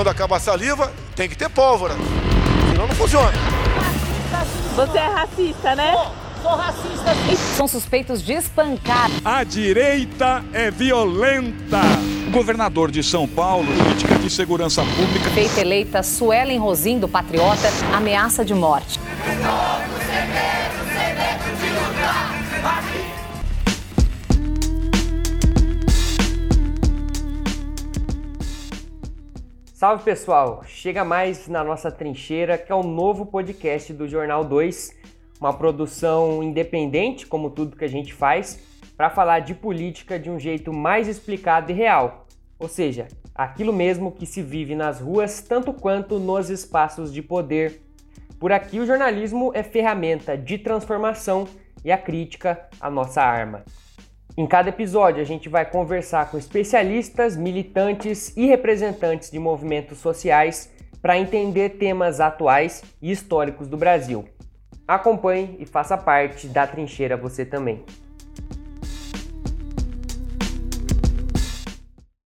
quando acaba a saliva, tem que ter pólvora. Senão não funciona. Você é racista, né? Sou racista. São suspeitos de espancar. A direita é violenta. Governador de São Paulo, política de segurança pública. Feita eleita, Suelen Rosim, do Patriota, ameaça de morte. Salve pessoal, chega mais na nossa trincheira, que é o novo podcast do Jornal 2, uma produção independente, como tudo que a gente faz, para falar de política de um jeito mais explicado e real. Ou seja, aquilo mesmo que se vive nas ruas, tanto quanto nos espaços de poder. Por aqui, o jornalismo é ferramenta de transformação e a crítica a nossa arma. Em cada episódio, a gente vai conversar com especialistas, militantes e representantes de movimentos sociais para entender temas atuais e históricos do Brasil. Acompanhe e faça parte da trincheira você também.